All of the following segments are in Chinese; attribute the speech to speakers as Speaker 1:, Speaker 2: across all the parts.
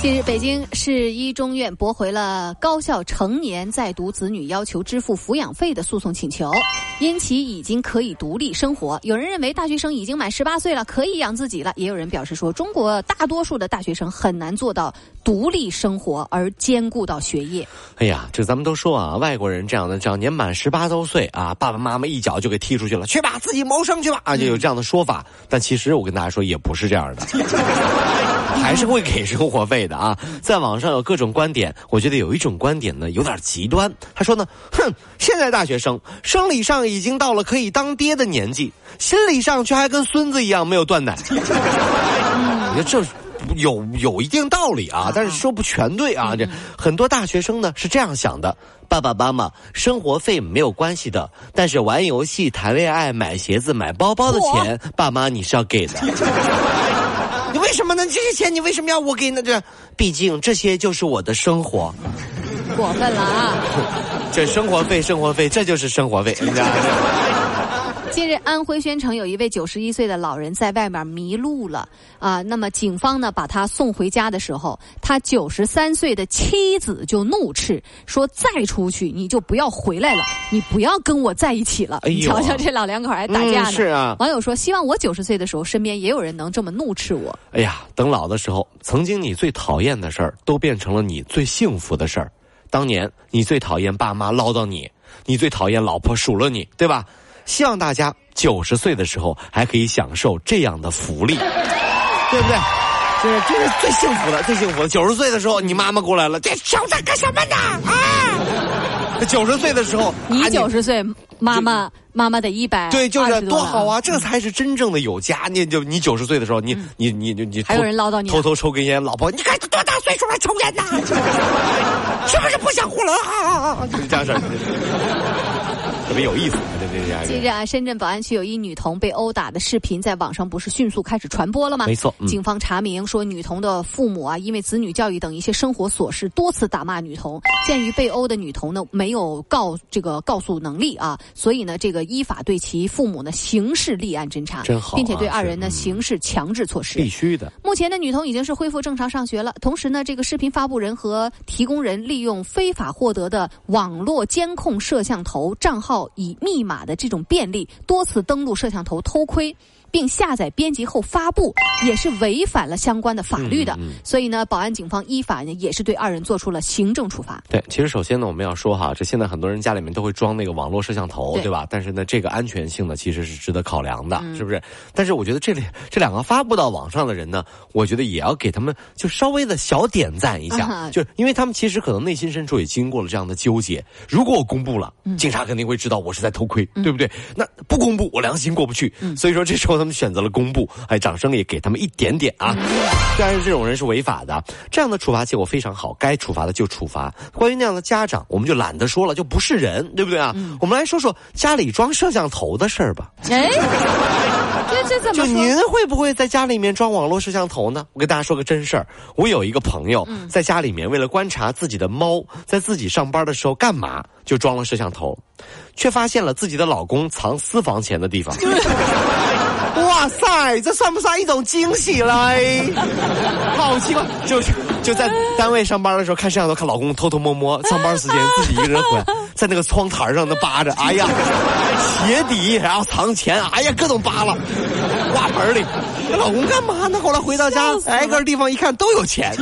Speaker 1: 近日，北京市一中院驳回了高校成年在读子女要求支付抚养费的诉讼请求，因其已经可以独立生活。有人认为大学生已经满十八岁了，可以养自己了；也有人表示说，中国大多数的大学生很难做到独立生活而兼顾到学业。
Speaker 2: 哎呀，这咱们都说啊，外国人这样的，只要年满十八周岁啊，爸爸妈妈一脚就给踢出去了，去吧，自己谋生去吧啊，就有这样的说法。但其实我跟大家说，也不是这样的。还是会给生活费的啊！在网上有各种观点，我觉得有一种观点呢有点极端。他说呢，哼，现在大学生生理上已经到了可以当爹的年纪，心理上却还跟孙子一样没有断奶。我觉得这有有一定道理啊，但是说不全对啊。这很多大学生呢是这样想的：爸爸妈妈，生活费没有关系的，但是玩游戏、谈恋爱、买鞋子、买包包的钱，爸妈你是要给的。你为什么呢？这些钱你为什么要我给呢？这，毕竟这些就是我的生活。
Speaker 1: 过分了啊！
Speaker 2: 这生活费，生活费，这就是生活费。
Speaker 1: 近日，安徽宣城有一位九十一岁的老人在外面迷路了啊。那么，警方呢把他送回家的时候，他九十三岁的妻子就怒斥说：“再出去你就不要回来了，你不要跟我在一起了。”哎你瞧瞧，这老两口还打架呢。
Speaker 2: 是啊。
Speaker 1: 网友说：“希望我九十岁的时候，身边也有人能这么怒斥我。”
Speaker 2: 哎呀，等老的时候，曾经你最讨厌的事儿，都变成了你最幸福的事儿。当年你最讨厌爸妈唠叨你，你最讨厌老婆数落你，对吧？希望大家九十岁的时候还可以享受这样的福利，对不对？这这是最幸福的，最幸福的。九十岁的时候，你妈妈过来了，这小子干什么呢？啊！九十岁的时候，
Speaker 1: 你九十岁，妈妈妈妈得一百，
Speaker 2: 对，就是多好啊！这才是真正的有家。你就你九十岁的时候，你你你你你
Speaker 1: 还有人唠叨你，
Speaker 2: 偷偷抽根烟，老婆，你看多大岁数还抽烟呢？是不是不想活了啊？这样式特别有意思。
Speaker 1: 近日啊，深圳宝安区有一女童被殴打的视频在网上不是迅速开始传播了吗？
Speaker 2: 没错，
Speaker 1: 警方查明说，女童的父母啊，因为子女教育等一些生活琐事，多次打骂女童。鉴于被殴的女童呢没有告这个告诉能力啊，所以呢，这个依法对其父母呢刑事立案侦查，
Speaker 2: 真好，
Speaker 1: 并且对二人呢刑事强制措施。
Speaker 2: 必须的。
Speaker 1: 目前呢，女童已经是恢复正常上学了。同时呢，这个视频发布人和提供人利用非法获得的网络监控摄像头账号以密码的这种便利。多次登录摄像头偷窥。并下载编辑后发布，也是违反了相关的法律的。所以呢，宝安警方依法呢也是对二人做出了行政处罚。
Speaker 2: 对，其实首先呢，我们要说哈，这现在很多人家里面都会装那个网络摄像头，对吧？但是呢，这个安全性呢其实是值得考量的，是不是？但是我觉得这里这两个发布到网上的人呢，我觉得也要给他们就稍微的小点赞一下，就因为他们其实可能内心深处也经过了这样的纠结。如果我公布了，警察肯定会知道我是在偷窥，对不对？那不公布，我良心过不去。所以说这时候。他们选择了公布，哎，掌声也给他们一点点啊！虽然这种人是违法的，这样的处罚结果非常好，该处罚的就处罚。关于那样的家长，我们就懒得说了，就不是人，对不对啊？我们来说说家里装摄像头的事儿吧。
Speaker 1: 哎，这这怎么？
Speaker 2: 就您会不会在家里面装网络摄像头呢？我跟大家说个真事儿，我有一个朋友在家里面为了观察自己的猫在自己上班的时候干嘛，就装了摄像头，却发现了自己的老公藏私房钱的地方。哇塞，这算不算一种惊喜嘞？好奇怪，就是就在单位上班的时候看摄像头，看老公偷偷摸摸上班时间自己一个人回来，在那个窗台上那扒着，哎呀，鞋底然后藏钱，哎呀，各种扒拉，挂盆里，老公干嘛呢？后来回到家，挨个地方一看都有钱。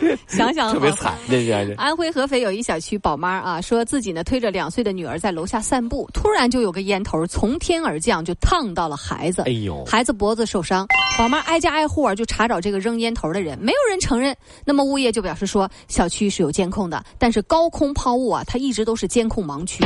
Speaker 1: 想想
Speaker 2: 特别惨，这是
Speaker 1: 安徽合肥有一小区宝妈啊，说自己呢推着两岁的女儿在楼下散步，突然就有个烟头从天而降，就烫到了孩子。哎呦，孩子脖子受伤，宝妈挨家挨户啊就查找这个扔烟头的人，没有人承认。那么物业就表示说，小区是有监控的，但是高空抛物啊，它一直都是监控盲区。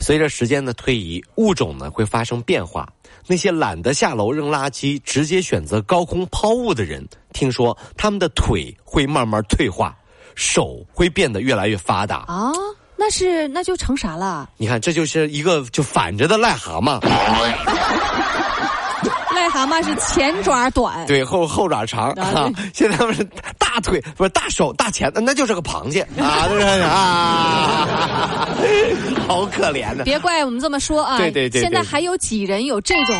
Speaker 2: 随着时间的推移，物种呢会发生变化。那些懒得下楼扔垃圾，直接选择高空抛物的人，听说他们的腿会慢慢退化，手会变得越来越发达啊。
Speaker 1: 那是那就成啥了？
Speaker 2: 你看，这就是一个就反着的癞蛤蟆，
Speaker 1: 癞蛤蟆是前爪短，
Speaker 2: 对后后爪长啊。现在他们是大腿不是大手大钳子，那就是个螃蟹啊，啊？好可怜的。
Speaker 1: 别怪我们这么说啊！
Speaker 2: 对对对，
Speaker 1: 现在还有几人有这种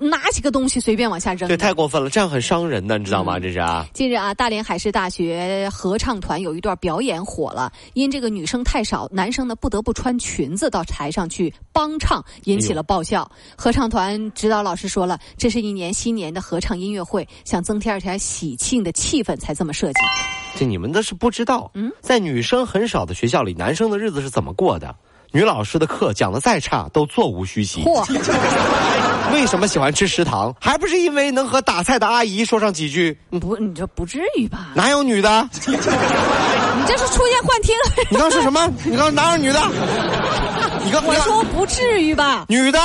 Speaker 1: 拿起个东西随便往下扔？
Speaker 2: 对，太过分了，这样很伤人的，你知道吗？这是啊。
Speaker 1: 近日啊，大连海事大学合唱团有一段表演火了，因这个女生太少，男生呢不得不穿裙子到台上去帮唱，引起了爆笑。合唱团指导老师说了，这是一年新年的合唱音乐会，想增添一点喜庆的气氛才这么设计。
Speaker 2: 这你们那是不知道，嗯，在女生很少的学校里，男生的日子是怎么过的？女老师的课讲的再差，都座无虚席。嚯！为什么喜欢吃食堂？还不是因为能和打菜的阿姨说上几句？
Speaker 1: 不，你这不至于吧？
Speaker 2: 哪有女的？
Speaker 1: 你这是出现幻听？
Speaker 2: 你刚说什么？你刚哪有女的？你刚
Speaker 1: 我说不至于吧？
Speaker 2: 女的？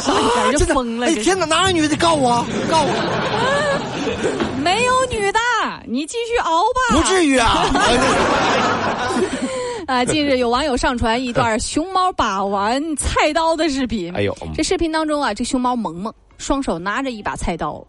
Speaker 2: 啊！
Speaker 1: 真的疯了！哎
Speaker 2: 天哪，哪有女的？告我！告我！
Speaker 1: 没有女的，你继续熬吧。
Speaker 2: 不至于啊。
Speaker 1: 啊！近日有网友上传一段熊猫把玩菜刀的视频。哎呦，这视频当中啊，这熊猫萌萌双手拿着一把菜刀。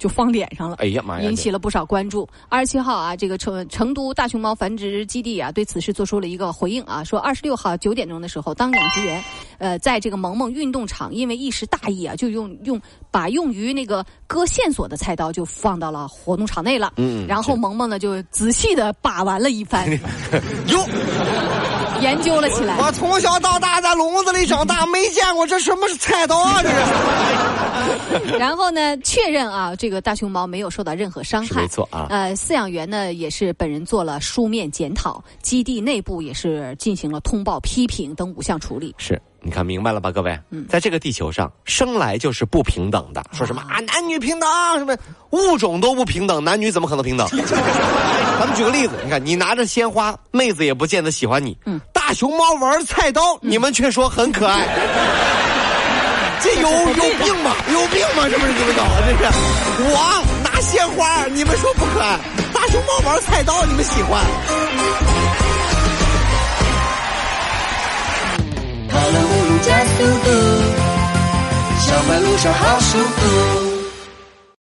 Speaker 1: 就放脸上了，哎呀妈呀！引起了不少关注。二十七号啊，这个成成都大熊猫繁殖基地啊，对此事做出了一个回应啊，说二十六号九点钟的时候，当养殖员，呃，在这个萌萌运动场，因为一时大意啊，就用用把用于那个割线索的菜刀就放到了活动场内了。嗯，然后萌萌呢就仔细的把玩了一番，哟，研究了起来。
Speaker 2: 我从小到大在笼子里长大，没见过这什么是菜刀啊，这
Speaker 1: 是。然后呢，确认啊这。个大熊猫没有受到任何伤害，
Speaker 2: 没错啊。
Speaker 1: 呃，饲养员呢也是本人做了书面检讨，基地内部也是进行了通报、批评等五项处理。
Speaker 2: 是你看明白了吧，各位？嗯，在这个地球上，生来就是不平等的。说什么啊，男女平等什么物种都不平等，男女怎么可能平等？咱们举个例子，你看你拿着鲜花，妹子也不见得喜欢你。嗯，大熊猫玩菜刀，你们却说很可爱。这有有病吧？有病吗？这不是你们搞的？这是我拿鲜花，你们说不可爱；大熊猫玩菜刀，你们喜欢。
Speaker 3: 到了乌鲁加速度，小马路上好舒服。